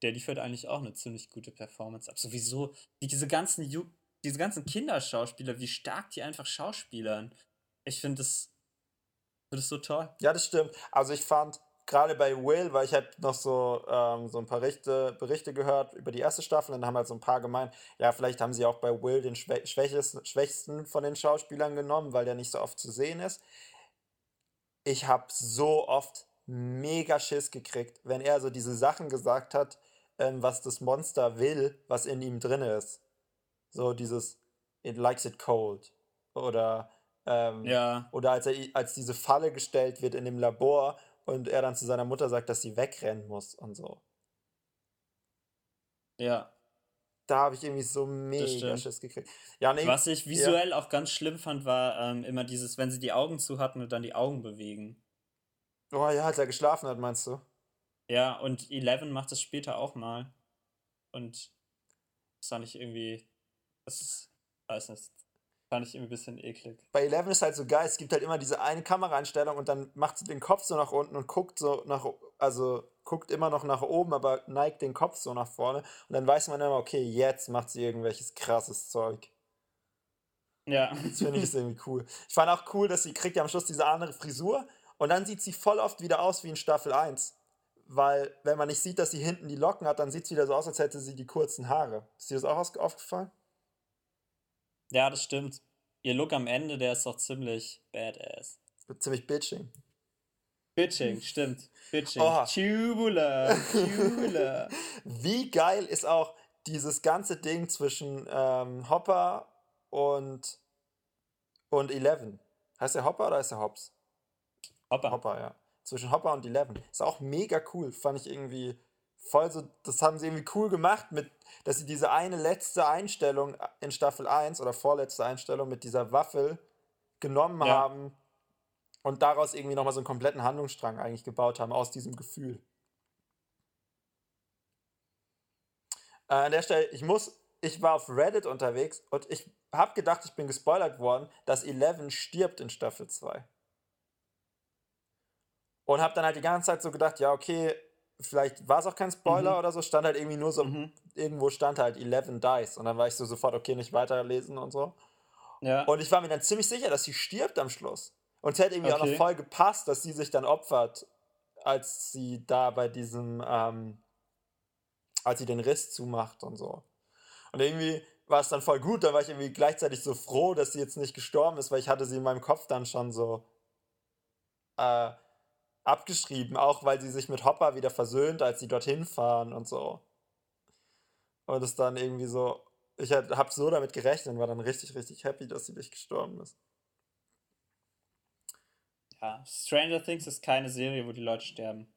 der liefert eigentlich auch eine ziemlich gute Performance ab. Sowieso, diese ganzen, Ju diese ganzen Kinderschauspieler, wie stark die einfach schauspielern. Ich finde das, das so toll. Ja, das stimmt. Also ich fand, gerade bei Will, weil ich halt noch so, ähm, so ein paar Berichte, Berichte gehört über die erste Staffel dann haben halt so ein paar gemeint, ja, vielleicht haben sie auch bei Will den Schwä schwächsten, schwächsten von den Schauspielern genommen, weil der nicht so oft zu sehen ist. Ich habe so oft mega Schiss gekriegt, wenn er so diese Sachen gesagt hat, ähm, was das Monster will, was in ihm drin ist. So dieses It likes it cold. Oder, ähm, Ja, oder als, er, als diese Falle gestellt wird in dem Labor und er dann zu seiner Mutter sagt, dass sie wegrennen muss und so. ja. Da habe ich irgendwie so mega. Schiss gekriegt. Ja, nee, Was ich visuell auch ganz schlimm fand, war ähm, immer dieses, wenn sie die Augen zu hatten und dann die Augen bewegen. Oh ja, als er geschlafen hat, meinst du? Ja, und Eleven macht das später auch mal. Und das fand ich irgendwie, das ist, weiß nicht, fand ich irgendwie ein bisschen eklig. Bei Eleven ist halt so geil, es gibt halt immer diese eine Kameraeinstellung und dann macht sie den Kopf so nach unten und guckt so nach, also guckt immer noch nach oben, aber neigt den Kopf so nach vorne und dann weiß man immer, okay, jetzt macht sie irgendwelches krasses Zeug. Ja. Das finde ich irgendwie cool. Ich fand auch cool, dass sie kriegt ja am Schluss diese andere Frisur und dann sieht sie voll oft wieder aus wie in Staffel 1. Weil, wenn man nicht sieht, dass sie hinten die Locken hat, dann sieht es wieder so aus, als hätte sie die kurzen Haare. Ist dir das auch aufgefallen? Ja, das stimmt. Ihr Look am Ende, der ist doch ziemlich badass. Ziemlich bitching. Bitching, stimmt. Bitching. Oh. Tubular, tubular. [laughs] Wie geil ist auch dieses ganze Ding zwischen ähm, Hopper und, und Eleven? Heißt der Hopper oder heißt der Hobbs? Hopper. Hopper, ja. Zwischen Hopper und Eleven. Ist auch mega cool. Fand ich irgendwie voll so. Das haben sie irgendwie cool gemacht, mit, dass sie diese eine letzte Einstellung in Staffel 1 oder vorletzte Einstellung mit dieser Waffel genommen Ja. haben und daraus irgendwie nochmal so einen kompletten Handlungsstrang eigentlich gebaut haben, aus diesem Gefühl. Äh, an der Stelle, ich muss, ich war auf Reddit unterwegs und ich habe gedacht, ich bin gespoilert worden, dass Eleven stirbt in Staffel 2. Und habe dann halt die ganze Zeit so gedacht, ja, okay, vielleicht war es auch kein Spoiler Mhm. oder so, stand halt irgendwie nur so, Mhm. irgendwo stand halt 11 Dice. Und dann war ich so sofort, okay, nicht weiterlesen und so. Ja. Und ich war mir dann ziemlich sicher, dass sie stirbt am Schluss. Und es hätte irgendwie auch noch Okay. voll gepasst, dass sie sich dann opfert, als sie da bei diesem, ähm, als sie den Riss zumacht und so. Und irgendwie war es dann voll gut, da war ich irgendwie gleichzeitig so froh, dass sie jetzt nicht gestorben ist, weil ich hatte sie in meinem Kopf dann schon so äh, abgeschrieben, auch weil sie sich mit Hopper wieder versöhnt, als sie dorthin fahren und so. Und es dann irgendwie so, ich habe so damit gerechnet und war dann richtig, richtig happy, dass sie nicht gestorben ist. ja. Stranger Things ist keine Serie, wo die Leute sterben.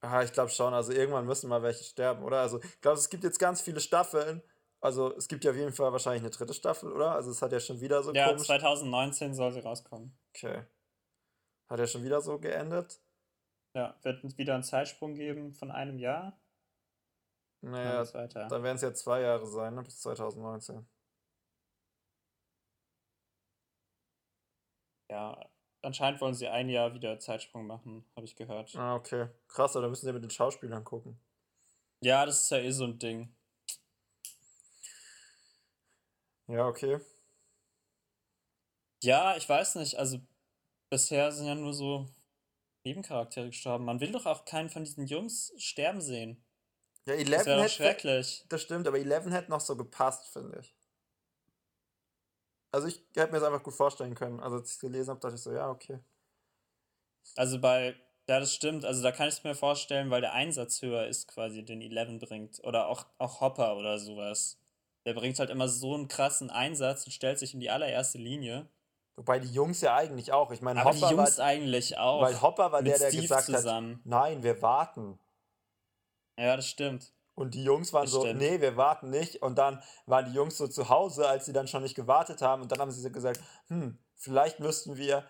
Ah, ich glaube schon, also irgendwann müssen mal welche sterben, oder? Also ich glaube, es gibt jetzt ganz viele Staffeln. Also es gibt ja auf jeden Fall wahrscheinlich eine dritte Staffel, oder? Also es hat ja schon wieder so Ja, komisch. 2019 soll sie rauskommen. Okay. Hat ja schon wieder so geendet. Ja, wird es wieder einen Zeitsprung geben von einem Jahr? Naja, dann werden es ja zwei Jahre sein, ne? Bis 2019. Ja, anscheinend wollen sie ein Jahr wieder Zeitsprung machen, habe ich gehört. Ah, okay. Krass, aber da müssen wir mit den Schauspielern gucken. Ja, das ist ja eh so ein Ding. Ja, okay. Ja, ich weiß nicht. Also bisher sind ja nur so Nebencharaktere gestorben. Man will doch auch keinen von diesen Jungs sterben sehen. Ja, Das Eleven wäre doch hätte. schrecklich. Das stimmt, aber Eleven hätte noch so gepasst, finde ich. Also ich hätte mir das einfach gut vorstellen können. Also als ich es gelesen habe, dachte ich so, ja, okay. Also bei, ja, das stimmt. Also da kann ich es mir vorstellen, weil der Einsatz höher ist quasi, den Eleven bringt. Oder auch, auch Hopper oder sowas. Der bringt halt immer so einen krassen Einsatz und stellt sich in die allererste Linie. Wobei die Jungs ja eigentlich auch. Ich meine, Aber Hopper die Jungs war, eigentlich auch. weil Hopper war der, der Steve gesagt zusammen. hat, nein, wir warten. Ja, das stimmt. Und die Jungs waren Das so, stimmt. nee, wir warten nicht. Und dann waren die Jungs so zu Hause, als sie dann schon nicht gewartet haben. Und dann haben sie so gesagt, hm, vielleicht müssten wir,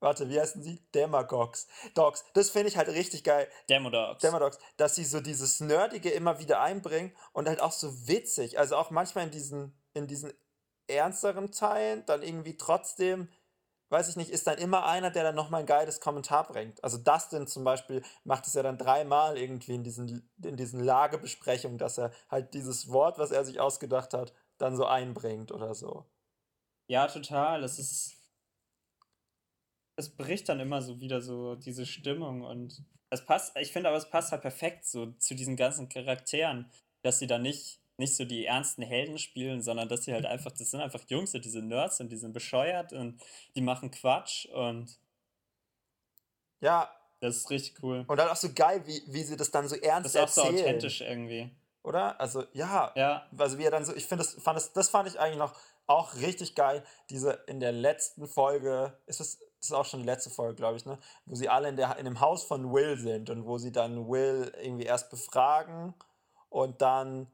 warte, wie heißen sie? Demagogs. Dogs. Das finde ich halt richtig geil. Demodogs. Demodogs, dass sie so dieses Nerdige immer wieder einbringen und halt auch so witzig. Also auch manchmal in diesen, in diesen ernsteren Teilen dann irgendwie trotzdem, weiß ich nicht, ist dann immer einer, der dann nochmal ein geiles Kommentar bringt. Also Dustin zum Beispiel macht es ja dann dreimal irgendwie in diesen, in diesen Lagebesprechungen, dass er halt dieses Wort, was er sich ausgedacht hat, dann so einbringt oder so. Ja, total. Es ist. Es bricht dann immer so wieder so diese Stimmung und es passt, ich finde aber, es passt halt perfekt so zu diesen ganzen Charakteren, dass sie dann nicht, nicht so die ernsten Helden spielen, sondern dass sie halt einfach, das sind einfach Jungs, so diese Nerds und die sind bescheuert und die machen Quatsch und Ja, das ist richtig cool. und dann auch so geil, wie, wie sie das dann so ernst Das ist auch so erzählen. authentisch irgendwie. Oder? Also, ja, Ja, also wie er dann so, ich finde das, fand das, das fand ich eigentlich noch auch richtig geil. Diese in der letzten Folge, ist es, das ist auch schon die letzte Folge, glaube ich, ne? Wo sie alle in, der, in dem Haus von Will sind und wo sie dann Will irgendwie erst befragen und dann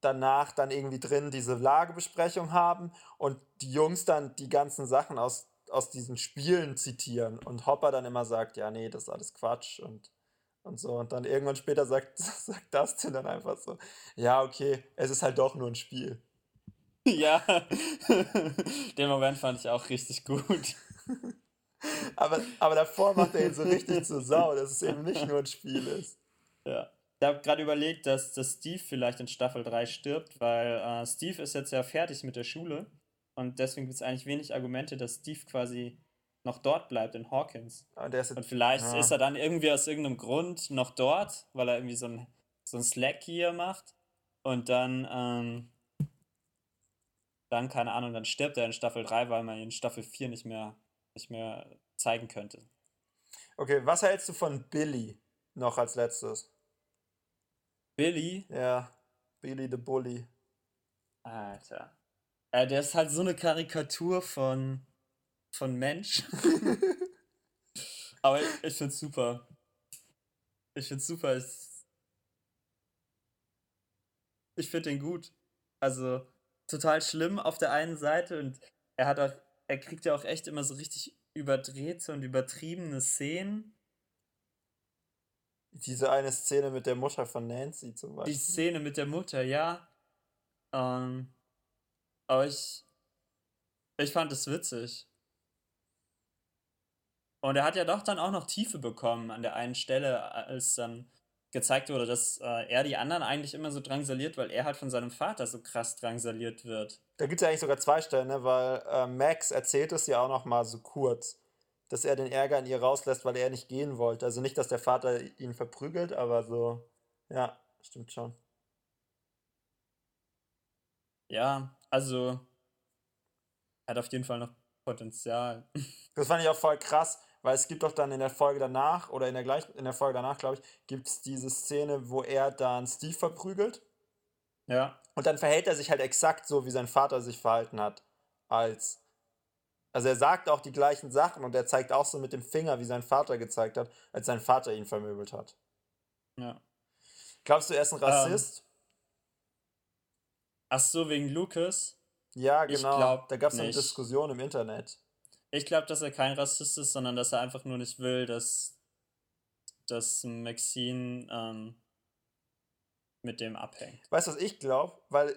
danach dann irgendwie drin diese Lagebesprechung haben und die Jungs dann die ganzen Sachen aus, aus diesen Spielen zitieren und Hopper dann immer sagt, ja, nee, das ist alles Quatsch und und so. Und dann irgendwann später sagt, [laughs] sagt Dustin dann einfach so, ja, okay, es ist halt doch nur ein Spiel. [laughs] ja. [laughs] Den Moment fand ich auch richtig gut. Aber, aber davor macht er ihn so richtig zur Sau, dass es eben nicht nur ein Spiel ist. Ja. Ich habe gerade überlegt, dass, dass Steve vielleicht in Staffel 3 stirbt, weil äh, Steve ist jetzt ja fertig mit der Schule und deswegen gibt es eigentlich wenig Argumente, dass Steve quasi noch dort bleibt in Hawkins. Der ist Und jetzt, vielleicht Ja. ist er dann irgendwie aus irgendeinem Grund noch dort, weil er irgendwie so ein, so ein Slack hier macht und dann, ähm, dann, keine Ahnung, dann stirbt er in Staffel 3, weil man ihn in Staffel 4 nicht mehr, nicht mehr zeigen könnte. okay, was hältst du von Billy noch als letztes? Billy, Ja, Billy the Bully. Alter. Äh, der ist halt so eine Karikatur von, von Mensch. [laughs] Aber ich, ich find's super. Ich find's super. Ich, ich find den gut. Also, total schlimm auf der einen Seite und er hat auch, er kriegt ja auch echt immer so richtig überdrehte und übertriebene Szenen. Diese eine Szene mit der Mutter von Nancy zum Die Beispiel. Szene mit der Mutter, ja. Ähm, aber ich, ich fand es witzig. Und er hat ja doch dann auch noch Tiefe bekommen an der einen Stelle, als dann gezeigt wurde, dass äh, er die anderen eigentlich immer so drangsaliert, weil er halt von seinem Vater so krass drangsaliert wird. Da gibt es ja eigentlich sogar zwei Stellen, ne? weil äh, Max erzählt es ja auch noch mal so kurz, dass er den Ärger in ihr rauslässt, weil er nicht gehen wollte. Also nicht, dass der Vater ihn verprügelt, aber so, ja, stimmt schon. Ja, also hat auf jeden Fall noch Potenzial. [laughs] Das fand ich auch voll krass, weil es gibt doch dann in der Folge danach, oder in der gleich, in der Folge danach, glaube ich, gibt es diese Szene, wo er dann Steve verprügelt. Ja, Und dann verhält er sich halt exakt so, wie sein Vater sich verhalten hat. Als. Also er sagt auch die gleichen Sachen und er zeigt auch so mit dem Finger, wie sein Vater gezeigt hat, als sein Vater ihn vermöbelt hat. ja. Glaubst du, er ist ein Rassist? Ach so, wegen Lucas. ja, ich genau. glaub da gab es eine. Diskussion im Internet. Ich glaube, dass er kein Rassist ist, sondern dass er einfach nur nicht will, dass, dass Maxine ähm, mit dem abhängt. Weißt du, was ich glaube? Weil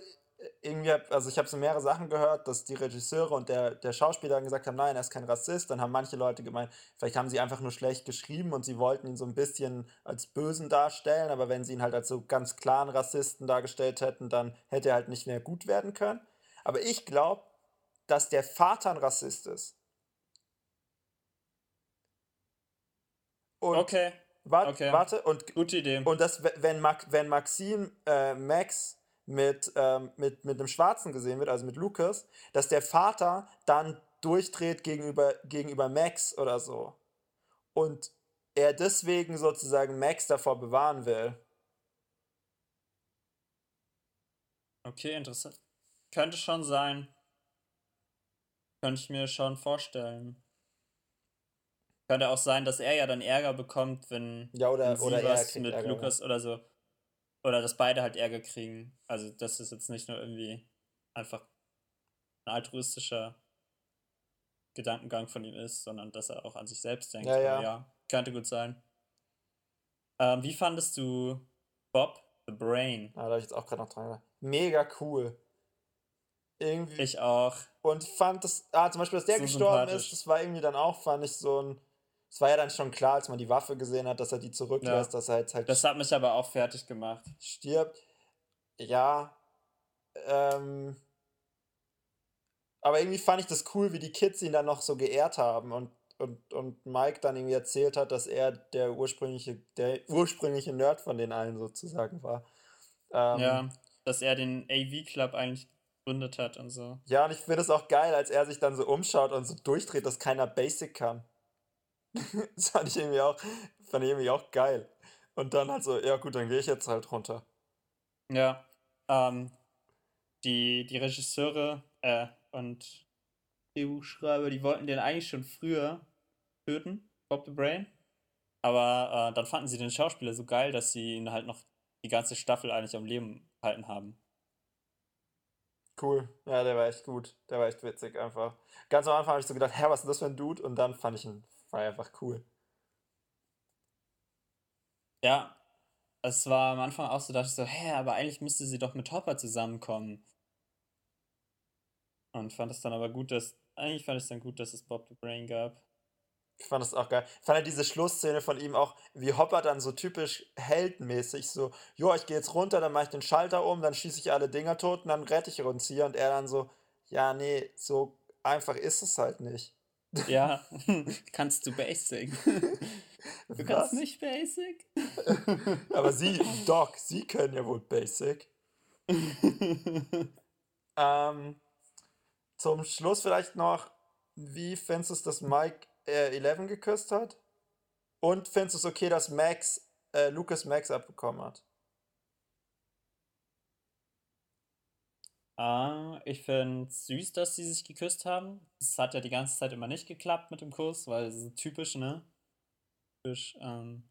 irgendwie, hab, also ich habe so mehrere Sachen gehört, dass die Regisseure und der, der Schauspieler gesagt haben, nein, er ist kein Rassist. Dann haben manche Leute gemeint, vielleicht haben sie einfach nur schlecht geschrieben und sie wollten ihn so ein bisschen als Bösen darstellen, aber wenn sie ihn halt als so ganz klaren Rassisten dargestellt hätten, dann hätte er halt nicht mehr gut werden können. Aber ich glaube, dass der Vater ein Rassist ist. Und okay. Wart, okay. Warte, und, Gute Idee. Und das, wenn, wenn Maxine äh, Max mit, ähm, mit, mit einem Schwarzen gesehen wird, also mit Lucas, dass der Vater dann durchdreht gegenüber, gegenüber Max oder so. Und er deswegen sozusagen Max davor bewahren will. Okay, interessant. Könnte schon sein. Könnte ich mir schon vorstellen. Könnte auch sein, dass er ja dann Ärger bekommt, wenn, ja, oder, wenn sie oder was mit Ärger, Lukas oder so. Oder dass beide halt Ärger kriegen. Also, dass es jetzt nicht nur irgendwie einfach ein altruistischer Gedankengang von ihm ist, sondern dass er auch an sich selbst denkt. Ja, ja. ja könnte gut sein. Ähm, wie fandest du Bob the Brain? Ah, da habe ich jetzt auch gerade noch dran. Mega cool. Irgendwie. Ich auch. Und fand das, ah, zum Beispiel, dass der so gestorben ist, das war irgendwie dann auch, fand ich so ein. Es war ja dann schon klar, als man die Waffe gesehen hat, dass er die zurücklässt, ja. dass er jetzt halt. Das hat mich aber auch fertig gemacht. Stirbt. Ja. Ähm. Aber irgendwie fand ich das cool, wie die Kids ihn dann noch so geehrt haben und, und, und Mike dann irgendwie erzählt hat, dass er der ursprüngliche, der ursprüngliche Nerd von den allen sozusagen war. Ähm, ja, dass er den AV-Club eigentlich gegründet hat und so. Ja, und ich finde es auch geil, als er sich dann so umschaut und so durchdreht, dass keiner Basic kann. [laughs] das fand ich irgendwie auch, fand ich irgendwie auch geil. Und dann halt so, ja gut, dann gehe ich jetzt halt runter. Ja, ähm, die, die Regisseure äh, und Drehbuchschreiber, die wollten den eigentlich schon früher töten, Bob the Brain. Aber äh, dann fanden sie den Schauspieler so geil, dass sie ihn halt noch die ganze Staffel eigentlich am Leben halten haben. Cool. Ja, der war echt gut. Der war echt witzig einfach. Ganz am Anfang habe ich so gedacht, hä, was ist das für ein Dude? Und dann fand ich ihn war einfach cool. Ja, es war am Anfang auch so, dachte ich so, hä, aber eigentlich müsste sie doch mit Hopper zusammenkommen. Und fand es dann aber gut, dass, eigentlich fand ich es dann gut, dass es Bob the Brain gab. Ich fand das auch geil. Ich fand halt diese Schlussszene von ihm auch, wie Hopper dann so typisch heldenmäßig so, jo, ich gehe jetzt runter, dann mache ich den Schalter um, dann schieße ich alle Dinger tot und dann rette ich uns hier. Und er dann so, ja, nee, so einfach ist es halt nicht. Ja, [laughs] kannst du Basic? Du kannst nicht Basic? [laughs] Aber sie, Doc, sie können ja wohl Basic. [laughs] ähm, zum Schluss vielleicht noch, wie findest du es, dass Mike äh, Eleven geküsst hat? Und findest du es okay, dass Max, äh, Lucas Max abbekommen hat? Ah, ich finde es süß, dass sie sich geküsst haben. Es hat ja die ganze Zeit immer nicht geklappt mit dem Kuss, weil es ist typisch, ne? Typisch ähm,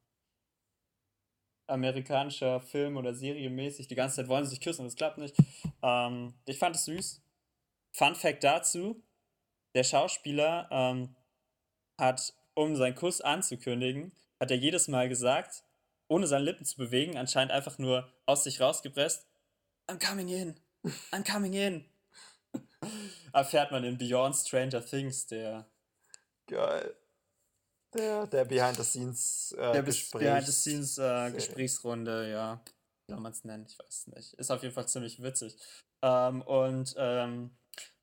amerikanischer Film oder Serie mäßig. Die ganze Zeit wollen sie sich küssen und es klappt nicht. Ähm, ich fand es süß. Fun Fact dazu: Der Schauspieler ähm, hat, um seinen Kuss anzukündigen, hat er jedes Mal gesagt, ohne seine Lippen zu bewegen, anscheinend einfach nur aus sich rausgepresst: I'm coming in, I'm coming in. Erfährt man in Beyond Stranger Things, der. Geil. Der, der Behind the Scenes äh, der Gesprächs Behind the Scenes äh, Gesprächsrunde, ja. Wie man es nennen? Ich weiß es nicht. Ist auf jeden Fall ziemlich witzig. Ähm, und ähm,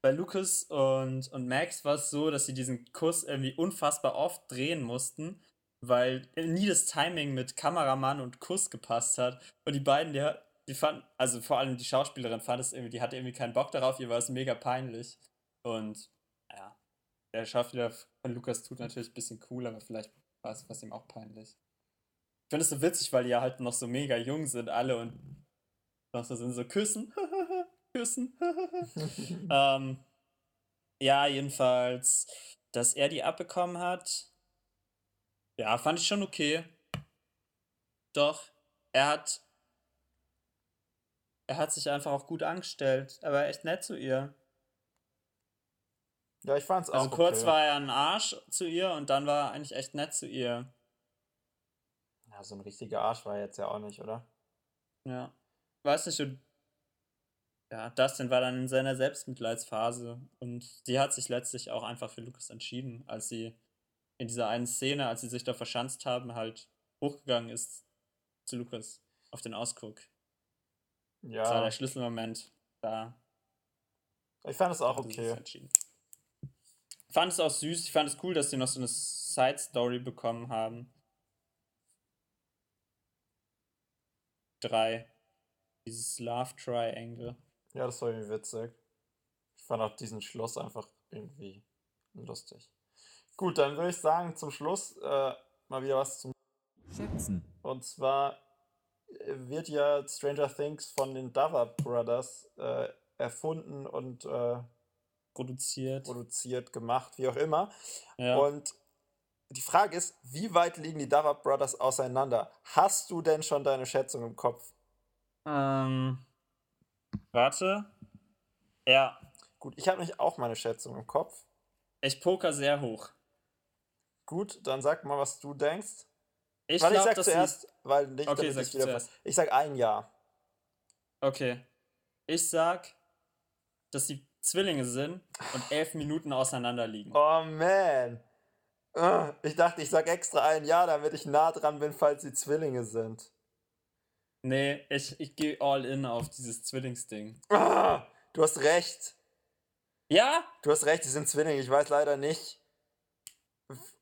bei Lucas und, und Max war es so, dass sie diesen Kuss irgendwie unfassbar oft drehen mussten, weil nie das Timing mit Kameramann und Kuss gepasst hat. Und die beiden, die, die fanden, also vor allem die Schauspielerin fand es irgendwie, die hatte irgendwie keinen Bock darauf, ihr war es mega peinlich. Und ja, der Schauspieler von Lukas tut natürlich ein bisschen cool, aber vielleicht war es was ihm auch peinlich. Ich finde es so witzig, weil die ja halt noch so mega jung sind, alle und noch so sind so küssen. [laughs] küssen. [laughs] [laughs] ähm, ja, jedenfalls, dass er die abbekommen hat. Ja, fand ich schon okay. Doch, er hat. Er hat sich einfach auch gut angestellt. Er war echt nett zu ihr. Ja, ich fand's also auch. Also kurz okay. war er ein Arsch zu ihr und dann war er eigentlich echt nett zu ihr. Ja, so ein richtiger Arsch war er jetzt ja auch nicht, oder? Ja. Weiß nicht, ja, Dustin war dann in seiner Selbstmitleidsphase und sie hat sich letztlich auch einfach für Lucas entschieden, als sie in dieser einen Szene, als sie sich da verschanzt haben, halt hochgegangen ist zu Lucas auf den Ausguck. Ja. Das war der Schlüsselmoment. Da ich fand es auch okay. Ich fand es auch süß. Ich fand es cool, dass sie noch so eine Side-Story bekommen haben. Drei. Dieses Love Triangle. Ja, das war irgendwie witzig. Ich fand auch diesen Schluss einfach irgendwie lustig. Gut, dann würde ich sagen, zum Schluss äh, mal wieder was zum Schätzen. Und zwar wird ja Stranger Things von den Dover Brothers äh, erfunden und äh, Produziert. produziert, gemacht, wie auch immer. Ja. Und die Frage ist, wie weit liegen die Dover Brothers auseinander? Hast du denn schon deine Schätzung im Kopf? Ähm, warte. Ja, Gut, ich habe nämlich auch meine Schätzung im Kopf. ich poker sehr hoch. Gut, dann sag mal, was du denkst. Ich Weil ich sag zuerst, weil nicht, Okay, sag ich wieder zuerst. Ich sag ein Jahr. Okay. Ich sag, dass sie Zwillinge sind und elf Minuten auseinander liegen. Oh man. Ich dachte, ich sag extra ein Jahr, damit ich nah dran bin, falls sie Zwillinge sind. Nee, ich, ich gehe all in auf dieses Zwillingsding. Ah, Du hast recht. Ja? Du hast recht, sie sind Zwillinge. Ich weiß leider nicht.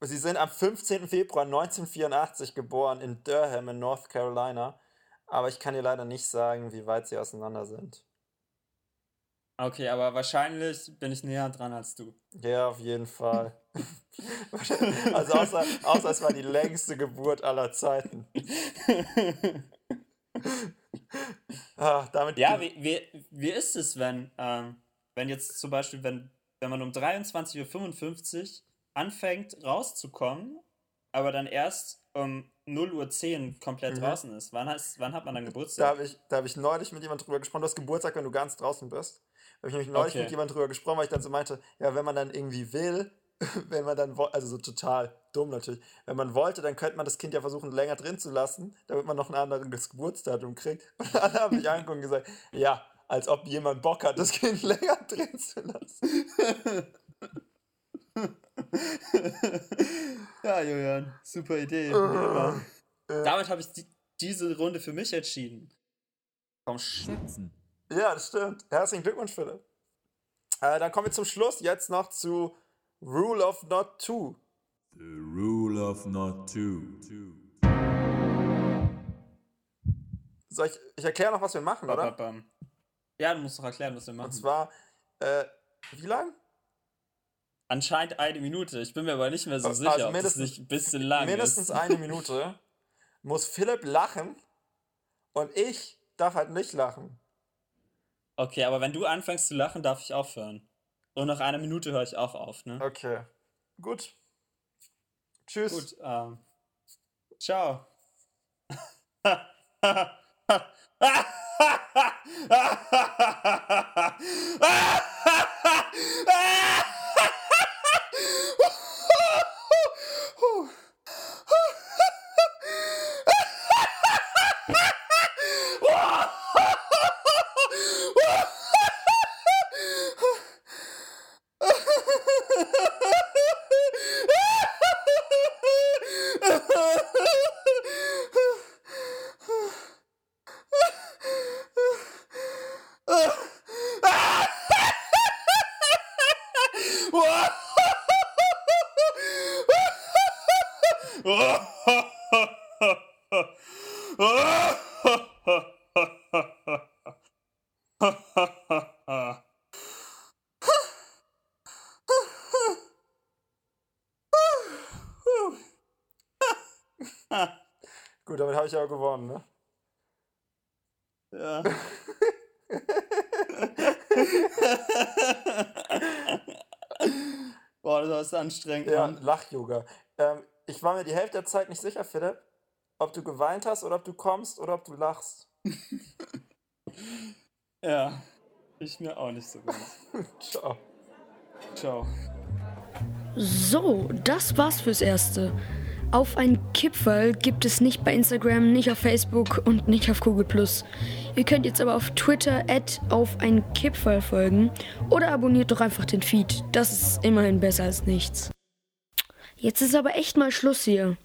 Sie sind am 15. Februar 1984 geboren in Durham in North Carolina. Aber ich kann dir leider nicht sagen, wie weit sie auseinander sind. Okay, aber wahrscheinlich bin ich näher dran als du. Ja, auf jeden Fall. [laughs] also außer, außer es war die längste Geburt aller Zeiten. [laughs] Ah, damit Ja, wie, wie, wie ist es, wenn, ähm, wenn jetzt zum Beispiel, wenn, wenn man um 23.55 Uhr anfängt rauszukommen, aber dann erst um 0.10 Uhr komplett Mhm. draußen ist? Wann, hast, wann hat man dann Da Geburtstag? habe ich, da hab ich neulich mit jemandem drüber gesprochen. Du hast Geburtstag, wenn du ganz draußen bist. Da habe ich nämlich neulich Okay. mit jemandem drüber gesprochen, weil ich dann so meinte, ja, wenn man dann irgendwie will, [laughs] wenn man dann, also so total dumm natürlich, wenn man wollte, dann könnte man das Kind ja versuchen, länger drin zu lassen, damit man noch ein anderes Geburtsdatum kriegt. [laughs] Und alle haben mich [laughs] angeguckt und gesagt, ja, als ob jemand Bock hat, das Kind länger drin zu lassen. [laughs] ja, Julian, super Idee. Damit habe ich die, diese Runde für mich entschieden. Komm, sch Schätzen. Ja, das stimmt. Herzlichen Glückwunsch, Philipp. Äh, dann kommen wir zum Schluss jetzt noch zu Rule of Not Two. The rule of not two. Soll ich, ich erkläre noch, was wir machen, oder? Ja, du musst doch erklären, was wir machen. Und zwar, äh, wie lang? Anscheinend eine Minute. Ich bin mir aber nicht mehr so Also sicher, ob das mindestens- nicht ein bisschen lang Mindestens ist. eine [laughs] Minute muss Philipp lachen und ich darf halt nicht lachen. Okay, aber wenn du anfängst zu lachen, darf ich aufhören. Und nach einer Minute höre ich auch auf, ne? Okay. Gut. Tschüss. Gut, ähm. Ciao. [laughs] Gut, anstrengend. Ja. Lach-Yoga. Ähm, ich war mir die Hälfte der Zeit nicht sicher, Philipp, ob du geweint hast oder ob du kommst oder ob du lachst. [laughs] Ja. Ich mir auch nicht so ganz. [laughs] Ciao. Ciao. So, das war's fürs Erste. Auf ein Kipferl gibt es nicht bei Instagram, nicht auf Facebook und nicht auf Google+. Ihr könnt jetzt aber auf Twitter auf einen Kipferl folgen oder abonniert doch einfach den Feed. Das ist immerhin besser als nichts. Jetzt ist aber echt mal Schluss hier.